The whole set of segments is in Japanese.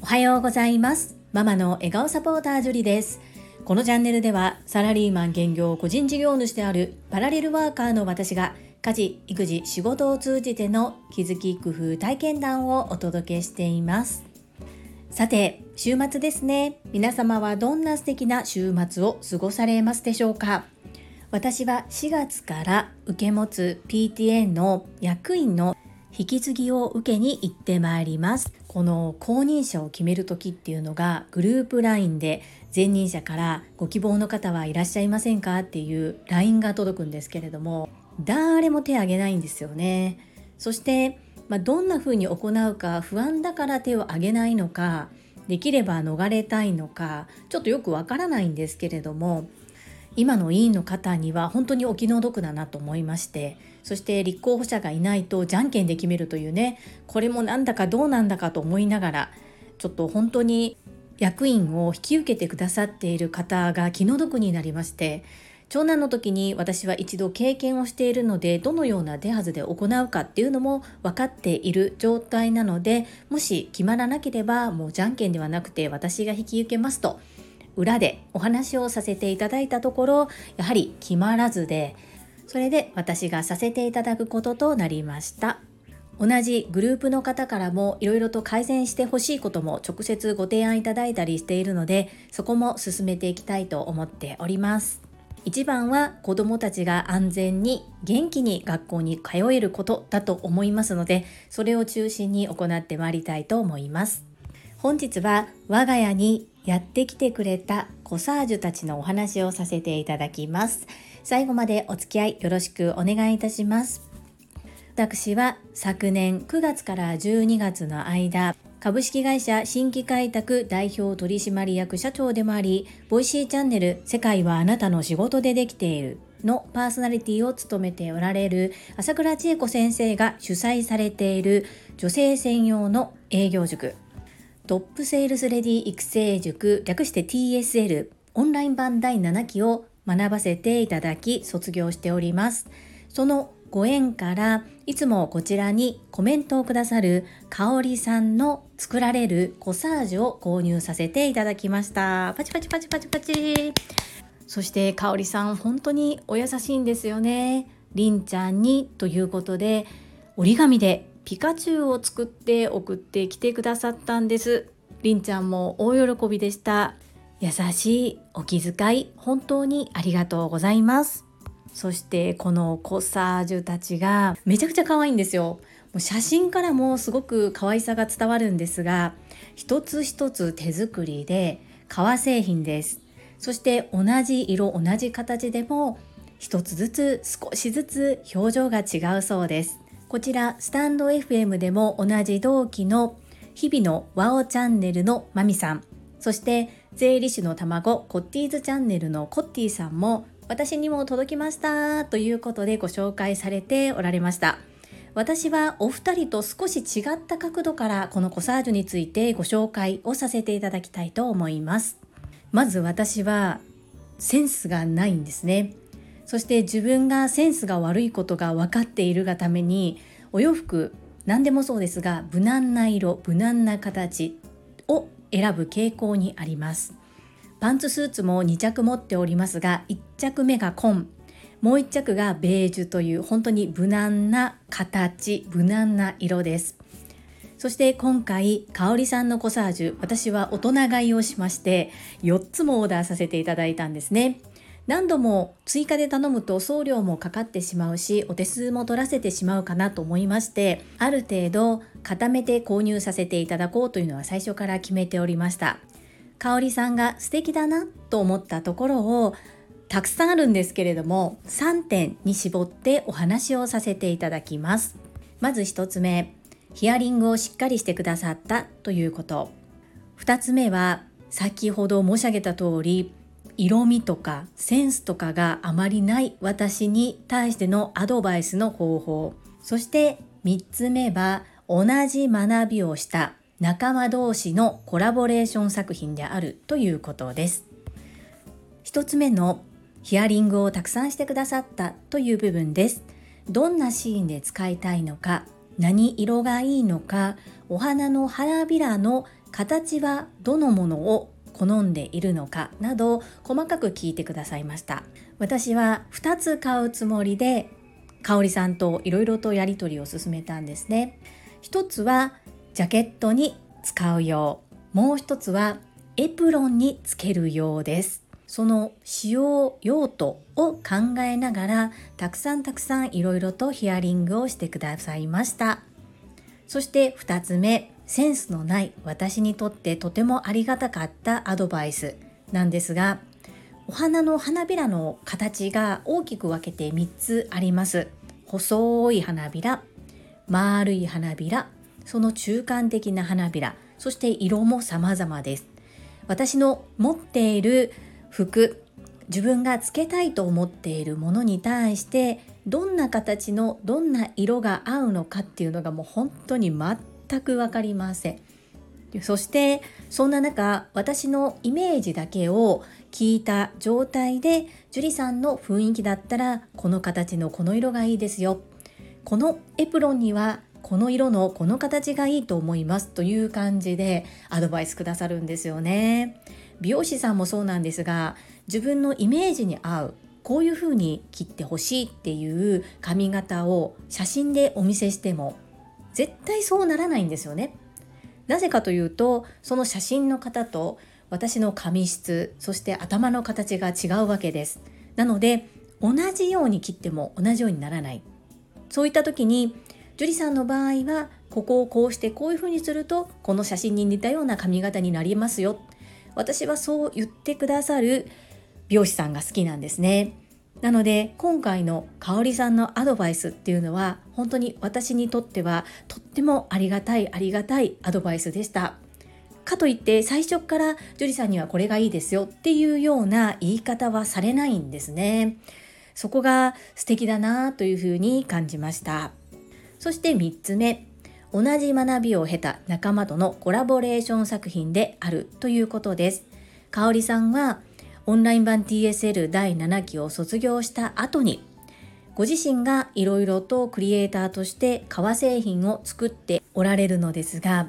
おはようございます。ママの笑顔サポータージュリです。このチャンネルではサラリーマン兼業個人事業主であるパラレルワーカーの私が家事育児仕事を通じての気づき工夫体験談をお届けしています。さて週末ですね。皆様はどんな素敵な週末を過ごされますでしょうか。私は4月から受け持つ PTA の役員の引き継ぎを受けに行ってまいります。この公認者を決める時っていうのがグループ LINE で前任者からご希望の方はいらっしゃいませんかっていう LINE が届くんですけれども誰も手を挙げないんですよね。そして、まあ、どんな風に行うか不安だから手を挙げないのかできれば逃れたいのかちょっとよくわからないんですけれども今の委員の方には本当にお気の毒だなと思いましてそして立候補者がいないとじゃんけんで決めるというね。これもなんだかどうなんだかと思いながらちょっと本当に役員を引き受けてくださっている方が気の毒になりまして長男の時に私は一度経験をしているのでどのような手はずで行うかっていうのも分かっている状態なのでもし決まらなければもうじゃんけんではなくて私が引き受けますと裏でお話をさせていただいたところやはり決まらずでそれで私がさせていただくこととなりました。同じグループの方からもいろいろと改善してほしいことも直接ご提案いただいたりしているのでそこも進めていきたいと思っております。一番は子どもたちが安全に元気に学校に通えることだと思いますのでそれを中心に行ってまいりたいと思います。本日は我が家にやってきてくれたコサージュたちのお話をさせていただきます。最後までお付き合いよろしくお願いいたします。私は昨年9月から12月の間株式会社新規開拓代表取締役社長でもあり、 Voicy チャンネル世界はあなたの仕事でできているのパーソナリティを務めておられる朝倉千恵子先生が主催されている女性専用の営業塾トップセールスレディ育成塾略して TSL オンライン版第7期を学ばせていただき卒業しております。そのご縁からいつもこちらにコメントをくださる香里さんの作られるコサージュを購入させていただきました。パチパチパチパチパチ。そして香里さん本当にお優しいんですよね。りんちゃんにということで折り紙でピカチュウを作って送ってきてくださったんです。りんちゃんも大喜びでした。優しいお気遣い本当にありがとうございます。そしてこのコサージュたちがめちゃくちゃ可愛いんですよ。写真からもすごく可愛さが伝わるんですが、一つ一つ手作りで革製品です。そして同じ色同じ形でも一つずつ少しずつ表情が違うそうです。こちらスタンド FM でも同じ同期の日々のワオチャンネルのマミさんそして税理士の卵コッティーズチャンネルのコッティさんも私にも届きましたということでご紹介されておられました。私はお二人と少し違った角度からこのコサージュについてご紹介をさせていただきたいと思います。まず私はセンスがないんですね。そして自分がセンスが悪いことが分かっているがためにお洋服何でもそうですが無難な色無難な形を選ぶ傾向にあります。パンツスーツも2着持っておりますが1着目が紺。もう1着がベージュという本当に無難な形無難な色です。そして今回香里さんのコサージュ私は大人買いをしまして4つもオーダーさせていただいたんですね。何度も追加で頼むと送料もかかってしまうしお手数も取らせてしまうかなと思いましてある程度固めて購入させていただこうというのは最初から決めておりました。香里さんが素敵だなと思ったところをたくさんあるんですけれども3点に絞ってお話をさせていただきます。まず1つ目ヒアリングをしっかりしてくださったということ。2つ目は先ほど申し上げた通り色味とかセンスとかがあまりない私に対してのアドバイスの方法。そして3つ目は同じ学びをした仲間同士のコラボレーション作品であるということです。1つ目のヒアリングをたくさんしてくださったという部分です。どんなシーンで使いたいのか何色がいいのかお花の花びらの形はどのものを好んでいるのかなど細かく聞いてくださいました。私は2つ買うつもりで香里さんといろいろとやり取りを進めたんですね。一つはジャケットに使うようもう一つはエプロンにつけるようです。その使用用途を考えながらたくさんたくさんいろいろとヒアリングをしてくださいました。そして2つ目センスのない私にとってとてもありがたかったアドバイスなんですがお花の花びらの形が大きく分けて3つあります。細い花びら丸い花びらその中間的な花びらそして色も様々です。私の持っている服自分がつけたいと思っているものに対してどんな形のどんな色が合うのかっていうのがもう本当に全全く分かりません。そしてそんな中私のイメージだけを聞いた状態で樹里さんの雰囲気だったらこの形のこの色がいいですよ。このエプロンにはこの色のこの形がいいと思いますという感じでアドバイスくださるんですよね。美容師さんもそうなんですが自分のイメージに合うこういう風に切ってほしいっていう髪型を写真でお見せしても絶対そうならないんですよね。なぜかというとその写真の方と私の髪質そして頭の形が違うわけです。なので同じように切っても同じようにならない。そういった時に樹里さんの場合はここをこうしてこういう風にするとこの写真に似たような髪型になりますよ私はそう言ってくださる美容師さんが好きなんですね。なので今回の香里さんのアドバイスっていうのは本当に私にとってはとってもありがたいありがたいアドバイスでした。かといって最初から樹里さんにはこれがいいですよっていうような言い方はされないんですね。そこが素敵だなというふうに感じました。そして3つ目、同じ学びを経た仲間とのコラボレーション作品であるということです。香里さんはオンライン版 TSL 第7期を卒業した後にご自身がいろいろとクリエイターとして革製品を作っておられるのですが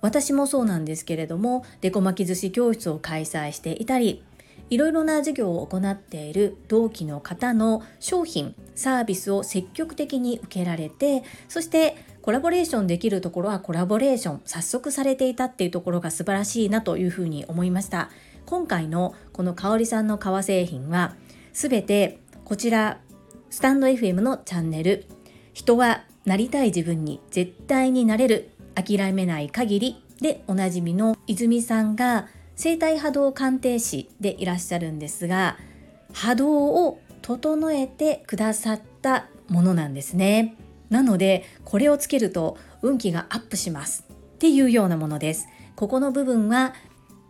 私もそうなんですけれどもデコ巻き寿司教室を開催していたりいろいろな授業を行っている同期の方の商品サービスを積極的に受けられてそしてコラボレーションできるところはコラボレーション早速されていたっていうところが素晴らしいなというふうに思いました。今回のこの香りさんの革製品は全てこちらスタンド FM のチャンネル。人はなりたい自分に絶対になれる諦めない限りでおなじみの泉さんが生体波動鑑定士でいらっしゃるんですが波動を整えてくださったものなんですね。なのでこれをつけると運気がアップします。っていうようなものです。ここの部分は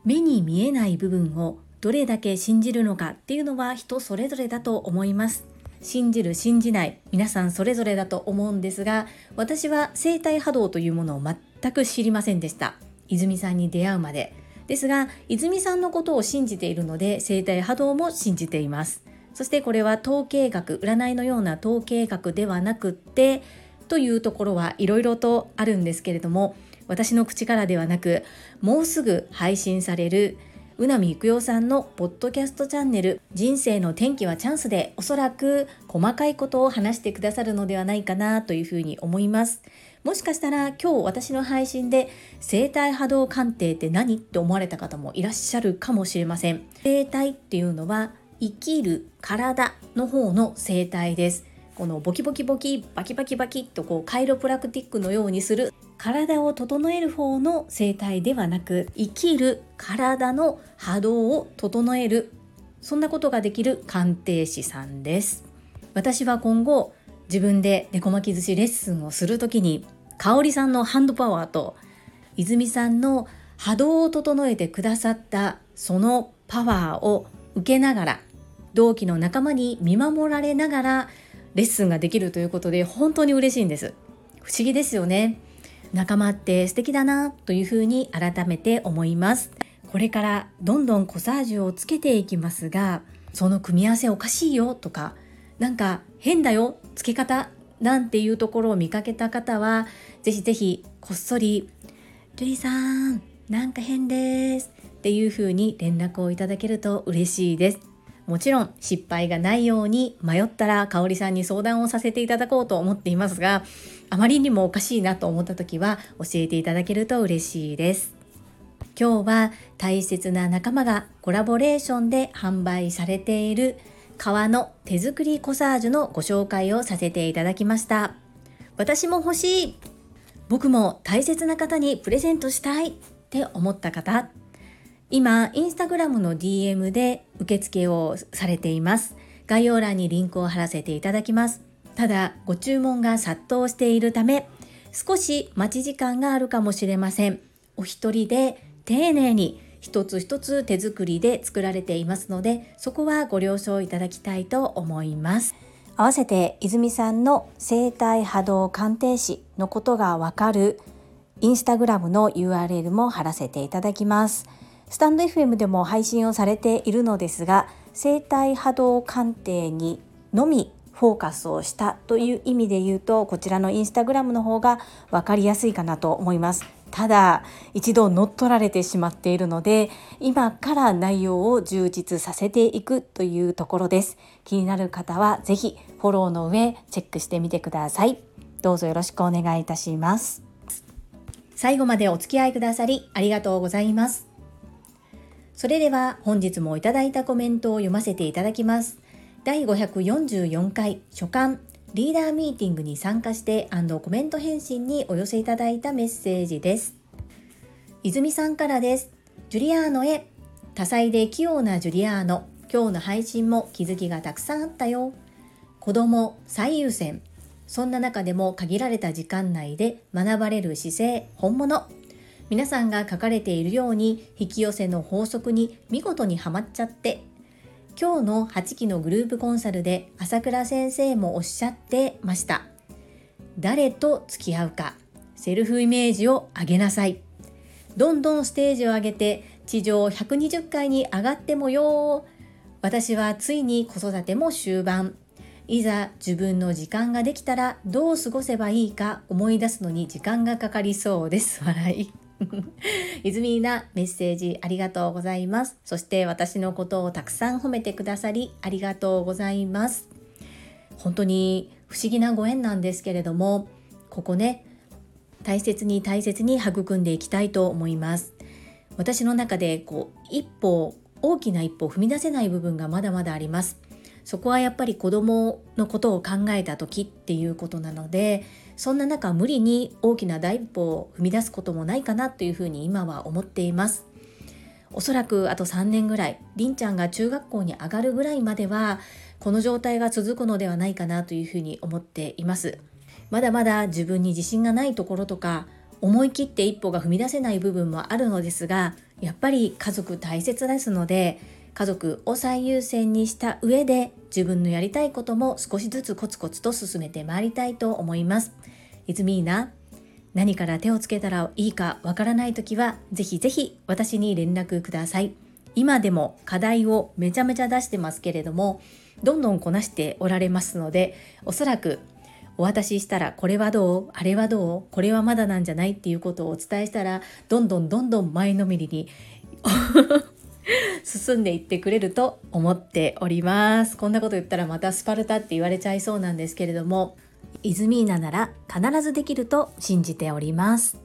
目に見えない部分をどれだけ信じるのかっていうのは人それぞれだと思います。信じる信じない。皆さんそれぞれだと思うんですが私は生体波動というものを全く知りませんでした。泉さんに出会うまで。ですが泉さんのことを信じているので生体波動も信じています。そしてこれは統計学占いのような統計学ではなくってというところはいろいろとあるんですけれども私の口からではなくもうすぐ配信される宇波育代さんのポッドキャストチャンネル「人生の転機はチャンス」でおそらく細かいことを話してくださるのではないかなというふうに思います。もしかしたら今日私の配信で生体波動鑑定って何って思われた方もいらっしゃるかもしれません。生体っていうのは生きる体の方の生体です。このボキボキボキバキバキバキとこうカイロプラクティックのようにする体を整える方の生態ではなく生きる体の波動を整える。そんなことができる鑑定士さんです。私は今後自分で猫巻き寿司レッスンをする時に香里さんのハンドパワーと泉さんの波動を整えてくださったそのパワーを受けながら同期の仲間に見守られながらレッスンができるということで本当に嬉しいんです。不思議ですよね。仲間って素敵だなというふうに改めて思いますこれからどんどんコサージュをつけていきますがその組み合わせおかしいよとかなんか変だよつけ方なんていうところを見かけた方はぜひぜひこっそり「ジュリさんなんか変です」っていう風に連絡をいただけると嬉しいです。もちろん失敗がないように迷ったら香里さんに相談をさせていただこうと思っていますがあまりにもおかしいなと思った時は教えていただけると嬉しいです。今日は大切な仲間がコラボレーションで販売されている革の手作りコサージュのご紹介をさせていただきました。私も欲しい僕も大切な方にプレゼントしたいって思った方今インスタグラムの DM で受付をされています。概要欄にリンクを貼らせていただきます。ただご注文が殺到しているため少し待ち時間があるかもしれません。お一人で丁寧に一つ一つ手作りで作られていますのでそこはご了承いただきたいと思います。合わせて泉さんの生体波動鑑定士のことがわかるインスタグラムの URL も貼らせていただきます。スタンド FM でも配信をされているのですが生体波動鑑定にのみフォーカスをしたという意味で言うとこちらのインスタグラムの方が分かりやすいかなと思います。ただ一度乗っ取られてしまっているので今から内容を充実させていくというところです。気になる方は是非フォローの上チェックしてみてください。どうぞよろしくお願いいたします。最後までお付き合いくださりありがとうございます。それでは本日もいただいたコメントを読ませていただきます第544回初刊リーダーミーティングに参加してコメント返信にお寄せいただいたメッセージです。泉さんからです。ジュリアーノへ。多彩で器用なジュリアーノ。今日の配信も気づきがたくさんあったよ。子供最優先。そんな中でも限られた時間内で学ばれる姿勢、本物。皆さんが書かれているように引き寄せの法則に見事にはまっちゃって今日の8期のグループコンサルで朝倉先生もおっしゃってました。誰と付き合うか、セルフイメージを上げなさい。どんどんステージを上げて地上120階に上がってもよ私はついに子育ても終盤。いざ自分の時間ができたらどう過ごせばいいか思い出すのに時間がかかりそうです。笑い。泉なメッセージありがとうございます。そして私のことをたくさん褒めてくださりありがとうございます。本当に不思議なご縁なんですけれども、ここね、大切に大切に育んでいきたいと思います。私の中でこう一歩大きな一歩を踏み出せない部分がまだまだあります。そこはやっぱり子供のことを考えた時っていうことなのでそんな中無理に大きな第一歩を踏み出すこともないかなというふうに今は思っています。おそらくあと3年ぐらいりんちゃんが中学校に上がるぐらいまではこの状態が続くのではないかなというふうに思っています。まだまだ自分に自信がないところとか思い切って一歩が踏み出せない部分もあるのですがやっぱり家族大切ですので家族を最優先にした上で自分のやりたいことも少しずつコツコツと進めてまいりたいと思います。いつみーな何から手をつけたらいいかわからない時はぜひぜひ私に連絡ください。今でも課題をめちゃめちゃ出してますけれどもどんどんこなしておられますのでおそらくお渡ししたらこれはどうあれはどうこれはまだなんじゃないっていうことをお伝えしたらどんどんどんどん前のめりに進んでいってくれると思っております。こんなこと言ったらまたスパルタって言われちゃいそうなんですけれどもイズミーナなら必ずできると信じております。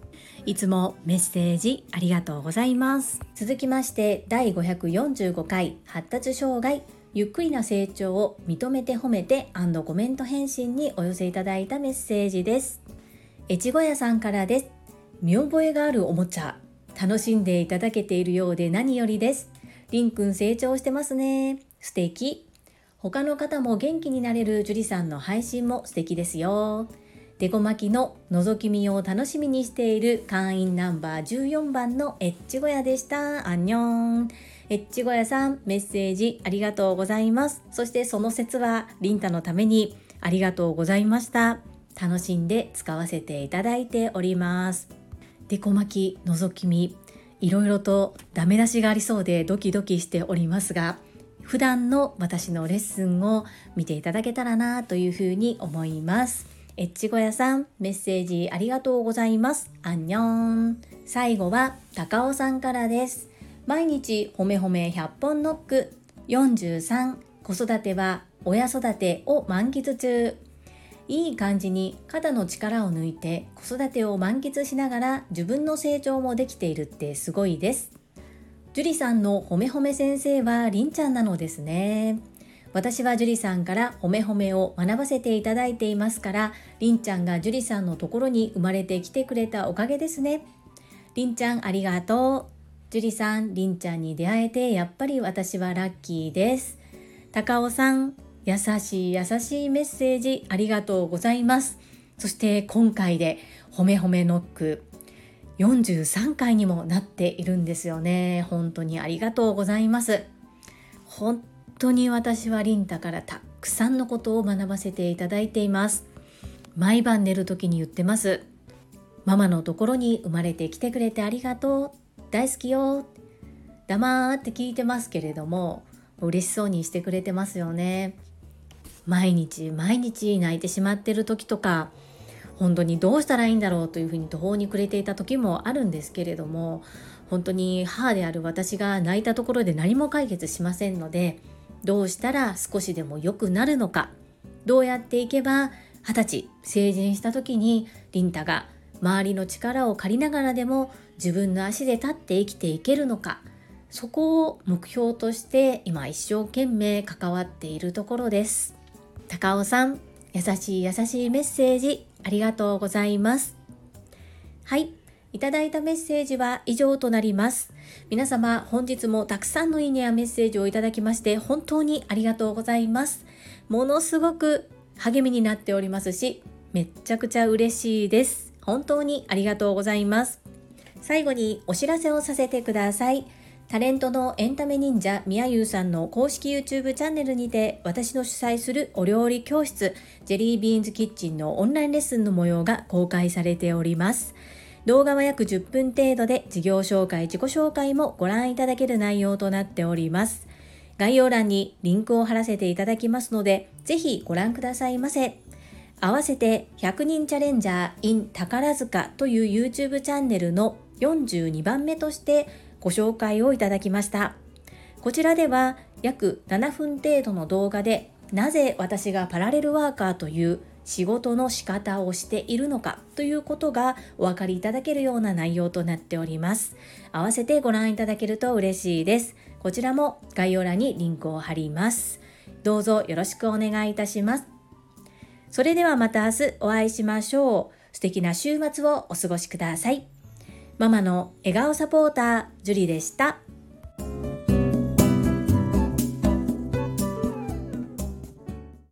いつもメッセージありがとうございます。続きまして第545回発達障害ゆっくりな成長を認めて褒めてコメント返信にお寄せいただいたメッセージです。越後屋さんからです。見覚えがあるおもちゃ。楽しんでいただけているようで何よりです。りんくん成長してますね。素敵。他の方も元気になれる樹里さんの配信も素敵ですよ。デコ巻きの覗き見を楽しみにしている会員ナンバー14番のエッチ小屋でした。アンニョン。エッチ小屋さん、メッセージありがとうございます。そしてその説はリンタのためにありがとうございました。楽しんで使わせていただいております。デコ巻き覗き見いろいろとダメ出しがありそうでドキドキしておりますが普段の私のレッスンを見ていただけたらなというふうに思いますエッチ小屋さん、メッセージありがとうございます。アンニョン。最後は、高尾さんからです。毎日、ほめほめ100本ノック。43、子育ては親育てを満喫中。いい感じに肩の力を抜いて子育てを満喫しながら自分の成長もできているってすごいです。樹里さんのほめほめ先生はりんちゃんなのですね。私は樹里さんからほめほめを学ばせていただいていますから、りんちゃんが樹里さんのところに生まれてきてくれたおかげですね。りんちゃんありがとう。樹里さん、りんちゃんに出会えてやっぱり私はラッキーです。高尾さん、優しい優しいメッセージありがとうございます。そして今回でほめほめノック43回にもなっているんですよね。本当にありがとうございます。本当に私はリンタからたくさんのことを学ばせていただいています。毎晩寝る時に言ってます。ママのところに生まれてきてくれてありがとう。大好きよ。黙って聞いてますけれども、嬉しそうにしてくれてますよね。毎日毎日泣いてしまってる時とか本当にどうしたらいいんだろうというふうに途方に暮れていた時もあるんですけれども本当に母である私が泣いたところで何も解決しませんのでどうしたら少しでも良くなるのかどうやっていけば二十歳成人した時にリンタが周りの力を借りながらでも自分の足で立って生きていけるのかそこを目標として今一生懸命関わっているところです。高尾さん、優しい優しいメッセージありがとうございます。はい。いただいたメッセージは以上となります。皆様、本日もたくさんのいいねやメッセージをいただきまして、本当にありがとうございます。ものすごく励みになっておりますし、めっちゃくちゃ嬉しいです。本当にありがとうございます。最後にお知らせをさせてください。タレントのエンタメ忍者みやゆうさんの公式 YouTube チャンネルにて私の主催するお料理教室ジェリービーンズキッチンのオンラインレッスンの模様が公開されております。動画は約10分程度で事業紹介、自己紹介もご覧いただける内容となっております。概要欄にリンクを貼らせていただきますので、ぜひご覧くださいませ。合わせて100人チャレンジャー in 宝塚という YouTube チャンネルの42番目としてご紹介をいただきました。こちらでは約7分程度の動画でなぜ私がパラレルワーカーという仕事の仕方をしているのかということがお分かりいただけるような内容となっております。合わせてご覧いただけると嬉しいです。こちらも概要欄にリンクを貼ります。どうぞよろしくお願いいたします。それではまた明日お会いしましょう。素敵な週末をお過ごしください。ママの笑顔サポーター、ジュリでした。